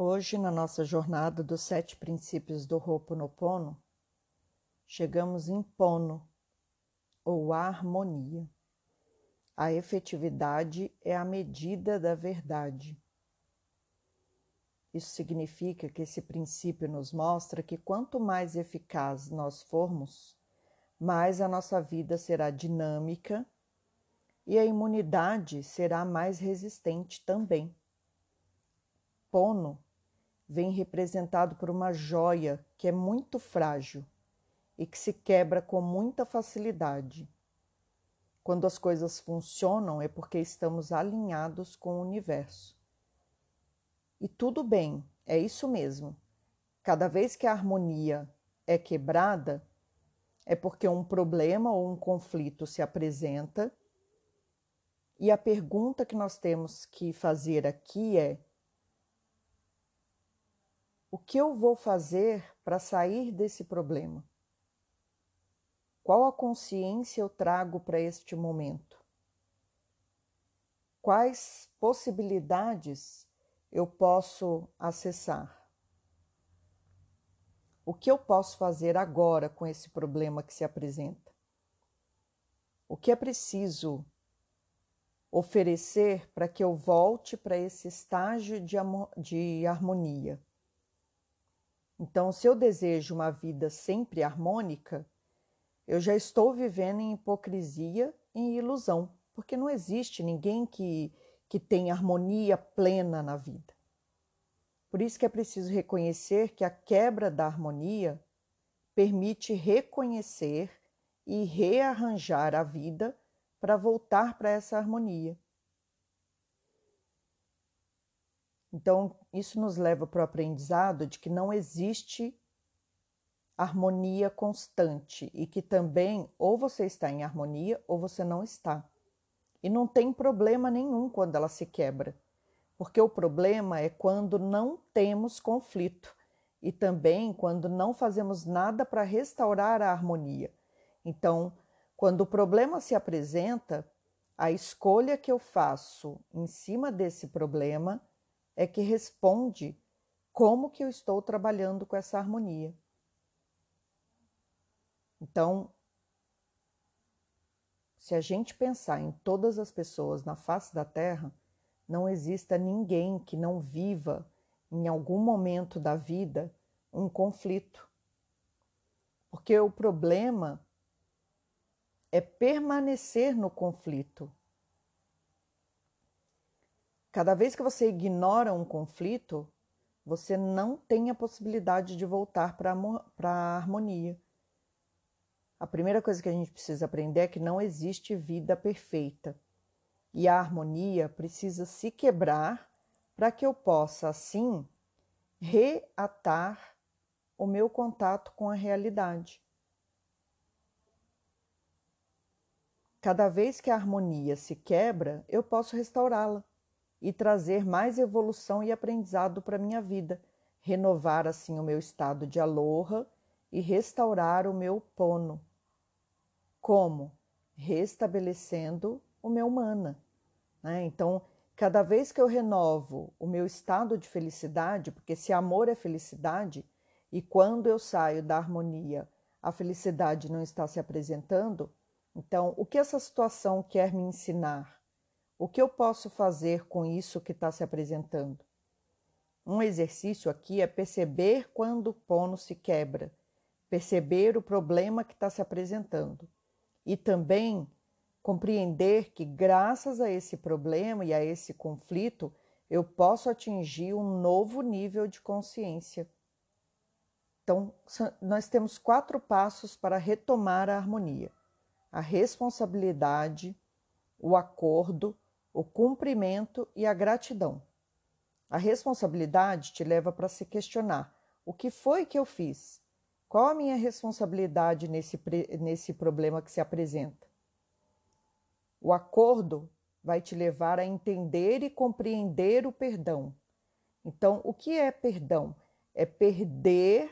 Hoje, na nossa jornada dos sete princípios do Ho'oponopono, chegamos em Pono, ou harmonia. A efetividade é a medida da verdade. Isso significa que esse princípio nos mostra que quanto mais eficaz nós formos, mais a nossa vida será dinâmica e a imunidade será mais resistente também. Pono vem representado por uma joia que é muito frágil e que se quebra com muita facilidade. Quando as coisas funcionam é porque estamos alinhados com o universo. E tudo bem, é isso mesmo. Cada vez que a harmonia é quebrada, é porque um problema ou um conflito se apresenta. E a pergunta que nós temos que fazer aqui é: o que eu vou fazer para sair desse problema? Qual a consciência eu trago para este momento? Quais possibilidades eu posso acessar? O que eu posso fazer agora com esse problema que se apresenta? O que é preciso oferecer para que eu volte para esse estágio de, de harmonia? Então, se eu desejo uma vida sempre harmônica, eu já estou vivendo em hipocrisia e em ilusão, porque não existe ninguém que, que tenha harmonia plena na vida. Por isso que é preciso reconhecer que a quebra da harmonia permite reconhecer e rearranjar a vida para voltar para essa harmonia. Então, isso nos leva para o aprendizado de que não existe harmonia constante e que também ou você está em harmonia ou você não está. E não tem problema nenhum quando ela se quebra, porque o problema é quando não temos conflito e também quando não fazemos nada para restaurar a harmonia. Então, quando o problema se apresenta, a escolha que eu faço em cima desse problema é que responde como que eu estou trabalhando com essa harmonia. Então, se a gente pensar em todas as pessoas na face da Terra, não exista ninguém que não viva em algum momento da vida um conflito. Porque o problema é permanecer no conflito. Cada vez que você ignora um conflito, você não tem a possibilidade de voltar para a harmonia. A primeira coisa que a gente precisa aprender é que não existe vida perfeita. E a harmonia precisa se quebrar para que eu possa, assim, reatar o meu contato com a realidade. Cada vez que a harmonia se quebra, eu posso restaurá-la e trazer mais evolução e aprendizado para minha vida, renovar assim o meu estado de aloha e restaurar o meu pono. Como? Restabelecendo o meu mana. Né? Então, cada vez que eu renovo o meu estado de felicidade, porque se amor é felicidade, e quando eu saio da harmonia, a felicidade não está se apresentando, então o que essa situação quer me ensinar? O que eu posso fazer com isso que está se apresentando? Um exercício aqui é perceber quando o pono se quebra, perceber o problema que está se apresentando e também compreender que, graças a esse problema e a esse conflito, eu posso atingir um novo nível de consciência. Então, nós temos quatro passos para retomar a harmonia: a responsabilidade, o acordo, o cumprimento e a gratidão. A responsabilidade te leva para se questionar: o que foi que eu fiz? Qual a minha responsabilidade nesse, nesse problema que se apresenta? O acordo vai te levar a entender e compreender o perdão. Então, o que é perdão? É perder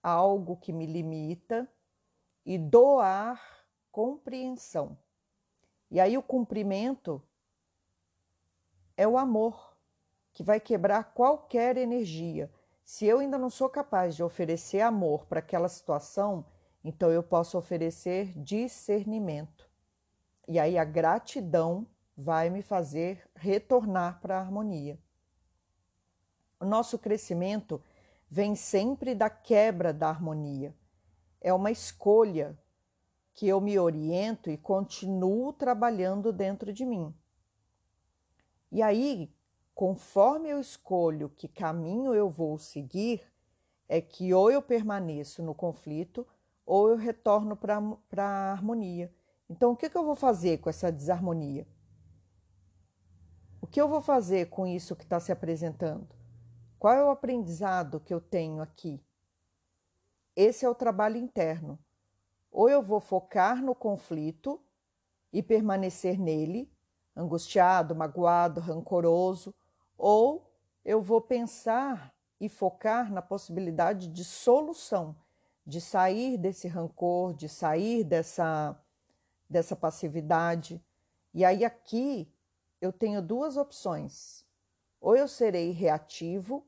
algo que me limita e doar compreensão. E aí o cumprimento é o amor. que vai quebrar qualquer energia. Se eu ainda não sou capaz de oferecer amor para aquela situação, então eu posso oferecer discernimento. E aí a gratidão vai me fazer retornar para a harmonia. O nosso crescimento vem sempre da quebra da harmonia. É uma escolha que eu me oriento e continuo trabalhando dentro de mim. E aí, conforme eu escolho que caminho eu vou seguir, é que ou eu permaneço no conflito ou eu retorno para a harmonia. Então, o que, que eu vou fazer com essa desarmonia? O que eu vou fazer com isso que está se apresentando? Qual é o aprendizado que eu tenho aqui? Esse é o trabalho interno. Ou eu vou focar no conflito e permanecer nele, angustiado, magoado, rancoroso, ou eu vou pensar e focar na possibilidade de solução, de sair desse rancor, de sair dessa, dessa passividade. E aí aqui eu tenho duas opções. Ou eu serei reativo,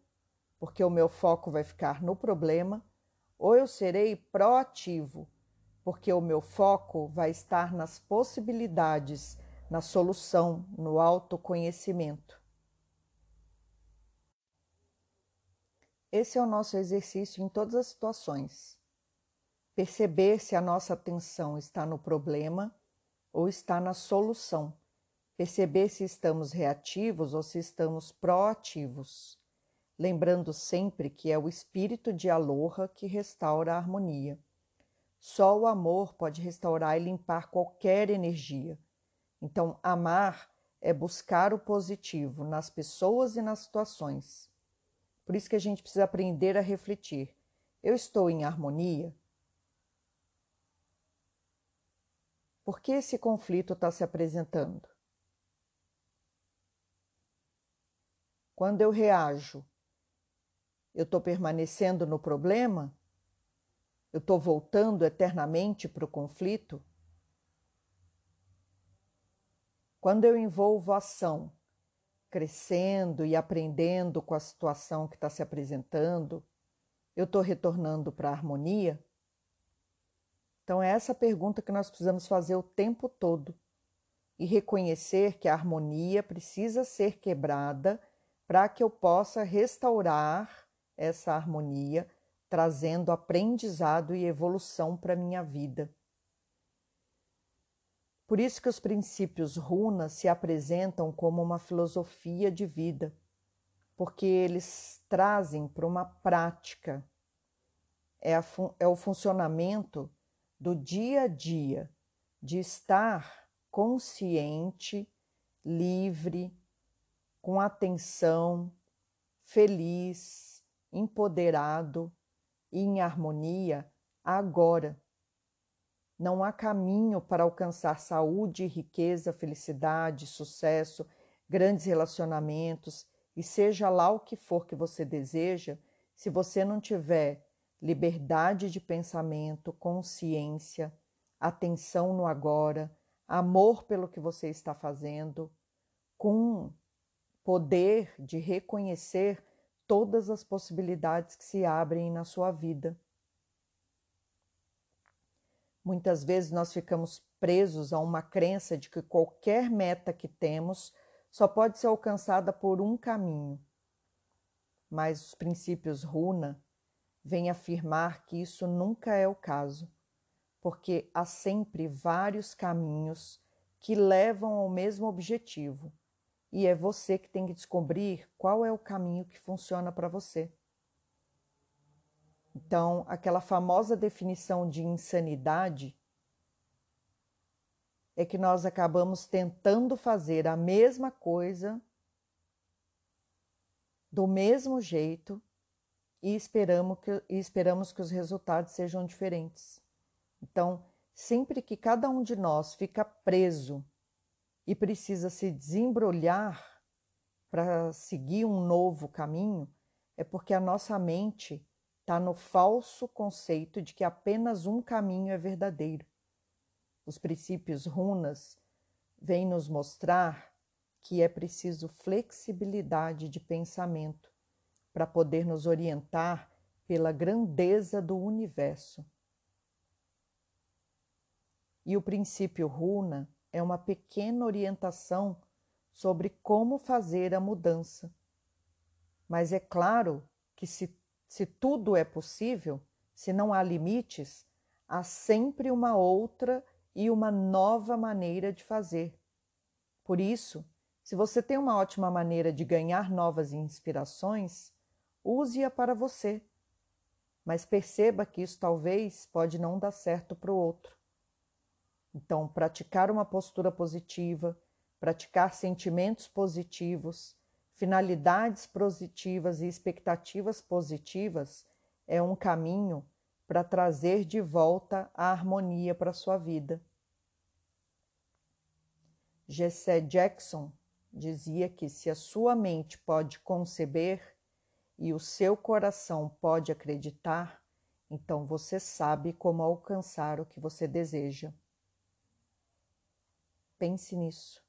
porque o meu foco vai ficar no problema, ou eu serei proativo, porque o meu foco vai estar nas possibilidades, na solução, no autoconhecimento. Esse é o nosso exercício em todas as situações. Perceber se a nossa atenção está no problema ou está na solução. Perceber se estamos reativos ou se estamos proativos. Lembrando sempre que é o espírito de Aloha que restaura a harmonia. Só o amor pode restaurar e limpar qualquer energia. Então, amar é buscar o positivo nas pessoas e nas situações. Por isso que a gente precisa aprender a refletir. Eu estou em harmonia? Por que esse conflito está se apresentando? Quando eu reajo, eu estou permanecendo no problema? Eu estou voltando eternamente para o conflito? Quando eu envolvo ação, crescendo e aprendendo com a situação que está se apresentando, eu estou retornando para a harmonia? Então, é essa pergunta que nós precisamos fazer o tempo todo e reconhecer que a harmonia precisa ser quebrada para que eu possa restaurar essa harmonia, trazendo aprendizado e evolução para a minha vida. Por isso que os princípios runas se apresentam como uma filosofia de vida, porque eles trazem para uma prática, é, é o funcionamento do dia a dia, de estar consciente, livre, com atenção, feliz, empoderado e em harmonia agora. Não há caminho para alcançar saúde, riqueza, felicidade, sucesso, grandes relacionamentos e seja lá o que for que você deseja, se você não tiver liberdade de pensamento, consciência, atenção no agora, amor pelo que você está fazendo, com poder de reconhecer todas as possibilidades que se abrem na sua vida. Muitas vezes nós ficamos presos a uma crença de que qualquer meta que temos só pode ser alcançada por um caminho. Mas os princípios Runa vêm afirmar que isso nunca é o caso, porque há sempre vários caminhos que levam ao mesmo objetivo, e é você que tem que descobrir qual é o caminho que funciona para você. Então, aquela famosa definição de insanidade é que nós acabamos tentando fazer a mesma coisa do mesmo jeito e esperamos que, e esperamos que os resultados sejam diferentes. Então, sempre que cada um de nós fica preso e precisa se desembrulhar para seguir um novo caminho, é porque a nossa mente está no falso conceito de que apenas um caminho é verdadeiro. Os princípios runas vêm nos mostrar que é preciso flexibilidade de pensamento para poder nos orientar pela grandeza do universo. E o princípio Runa é uma pequena orientação sobre como fazer a mudança. Mas é claro que, se, se tudo é possível, se não há limites, há sempre uma outra e uma nova maneira de fazer. Por isso, se você tem uma ótima maneira de ganhar novas inspirações, use-a para você. Mas perceba que isso talvez pode não dar certo para o outro. Então, praticar uma postura positiva, praticar sentimentos positivos, finalidades positivas e expectativas positivas é um caminho para trazer de volta a harmonia para sua vida. Jesse Jackson dizia que se a sua mente pode conceber e o seu coração pode acreditar, então você sabe como alcançar o que você deseja. Pense nisso.